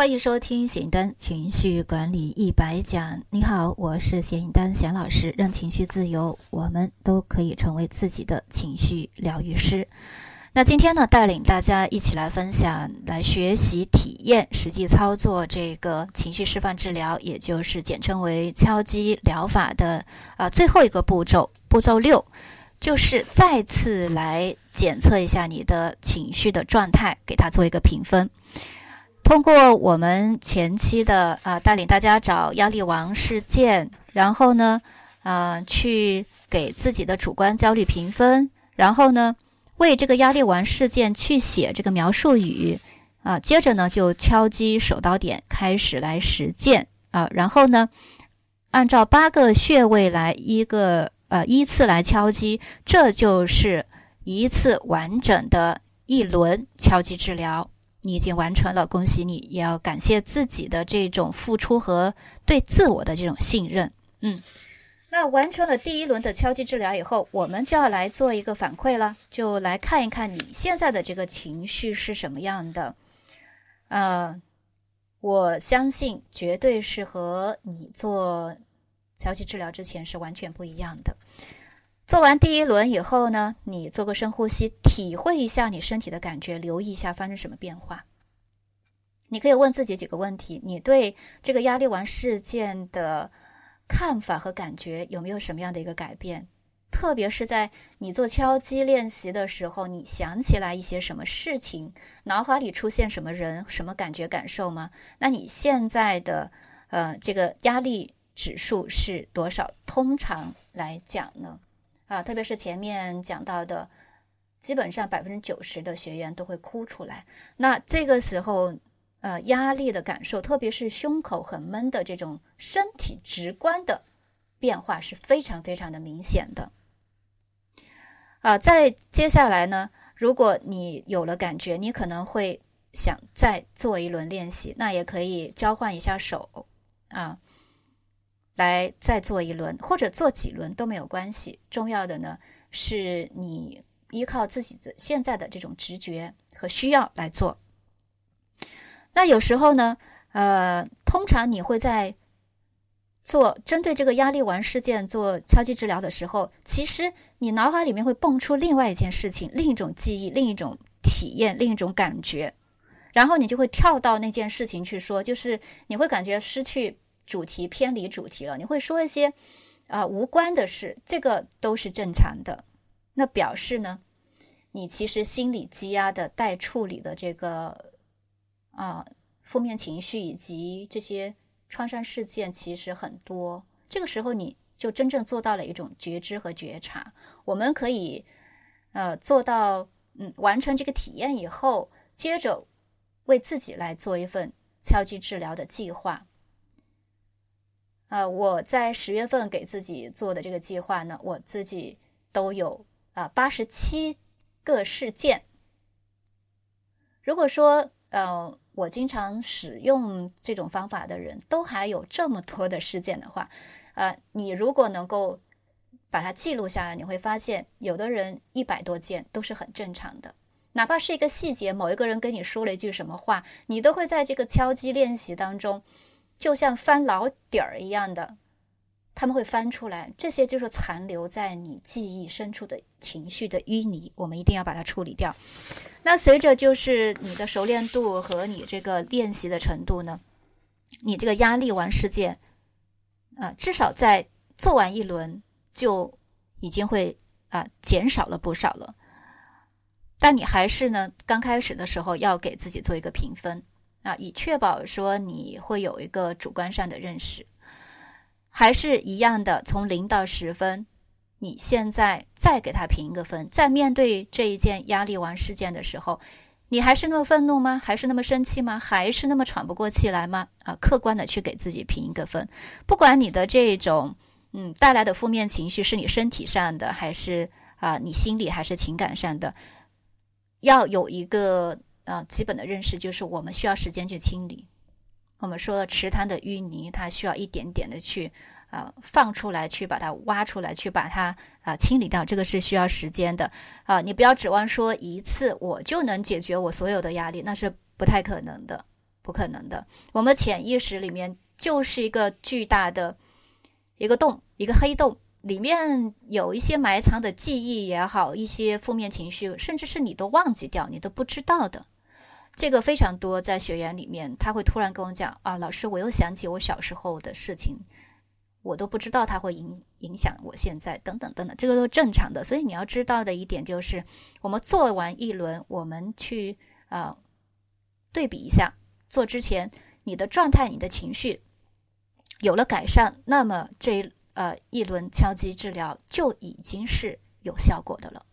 欢迎收听显丹情绪管理一百讲。你好，我是显丹显老师。让情绪自由，我们都可以成为自己的情绪疗愈师。那今天呢，带领大家一起来分享、来学习、体验、实际操作这个情绪释放治疗，也就是简称为敲击疗法的啊最后一个步骤，步骤六，就是再次来检测一下你的情绪的状态，给它做一个评分。通过我们前期的啊带领大家找压力王事件，然后呢，啊去给自己的主观焦虑评分，然后呢为这个压力王事件去写这个描述语，啊接着呢就敲击手刀点开始来实践啊，然后呢按照八个穴位来一个呃依次来敲击，这就是一次完整的一轮敲击治疗。你已经完成了，恭喜你！也要感谢自己的这种付出和对自我的这种信任。嗯，那完成了第一轮的敲击治疗以后，我们就要来做一个反馈了，就来看一看你现在的这个情绪是什么样的。呃，我相信绝对是和你做敲击治疗之前是完全不一样的。做完第一轮以后呢，你做个深呼吸，体会一下你身体的感觉，留意一下发生什么变化。你可以问自己几个问题：你对这个压力丸事件的看法和感觉有没有什么样的一个改变？特别是在你做敲击练习的时候，你想起来一些什么事情，脑海里出现什么人、什么感觉、感受吗？那你现在的呃这个压力指数是多少？通常来讲呢？啊，特别是前面讲到的，基本上百分之九十的学员都会哭出来。那这个时候，呃，压力的感受，特别是胸口很闷的这种身体直观的变化是非常非常的明显的。啊，再接下来呢，如果你有了感觉，你可能会想再做一轮练习，那也可以交换一下手啊。来再做一轮，或者做几轮都没有关系。重要的呢，是你依靠自己的现在的这种直觉和需要来做。那有时候呢，呃，通常你会在做针对这个压力丸事件做敲击治疗的时候，其实你脑海里面会蹦出另外一件事情、另一种记忆、另一种体验、另一种感觉，然后你就会跳到那件事情去说，就是你会感觉失去。主题偏离主题了，你会说一些啊无关的事，这个都是正常的。那表示呢，你其实心理积压的待处理的这个啊负面情绪以及这些创伤事件其实很多。这个时候你就真正做到了一种觉知和觉察。我们可以呃做到嗯完成这个体验以后，接着为自己来做一份敲击治疗的计划。啊，我在十月份给自己做的这个计划呢，我自己都有啊八十七个事件。如果说呃我经常使用这种方法的人都还有这么多的事件的话，呃，你如果能够把它记录下来，你会发现有的人一百多件都是很正常的，哪怕是一个细节，某一个人跟你说了一句什么话，你都会在这个敲击练习当中。就像翻老底儿一样的，他们会翻出来，这些就是残留在你记忆深处的情绪的淤泥，我们一定要把它处理掉。那随着就是你的熟练度和你这个练习的程度呢，你这个压力完事件，啊，至少在做完一轮就已经会啊减少了不少了。但你还是呢，刚开始的时候要给自己做一个评分。啊，以确保说你会有一个主观上的认识，还是一样的，从零到十分，你现在再给他评一个分，在面对这一件压力王事件的时候，你还是那么愤怒吗？还是那么生气吗？还是那么喘不过气来吗？啊，客观的去给自己评一个分，不管你的这种嗯带来的负面情绪是你身体上的，还是啊你心理还是情感上的，要有一个。啊，基本的认识就是我们需要时间去清理。我们说池塘的淤泥，它需要一点点的去啊放出来，去把它挖出来，去把它啊清理掉。这个是需要时间的啊！你不要指望说一次我就能解决我所有的压力，那是不太可能的不可能的。我们潜意识里面就是一个巨大的一个洞，一个黑洞，里面有一些埋藏的记忆也好，一些负面情绪，甚至是你都忘记掉，你都不知道的。这个非常多，在学员里面，他会突然跟我讲啊，老师，我又想起我小时候的事情。我都不知道它会影影响我现在等等等等，这个都正常的。所以你要知道的一点就是，我们做完一轮，我们去啊对比一下，做之前你的状态、你的情绪有了改善，那么这呃一轮敲击治疗就已经是有效果的了。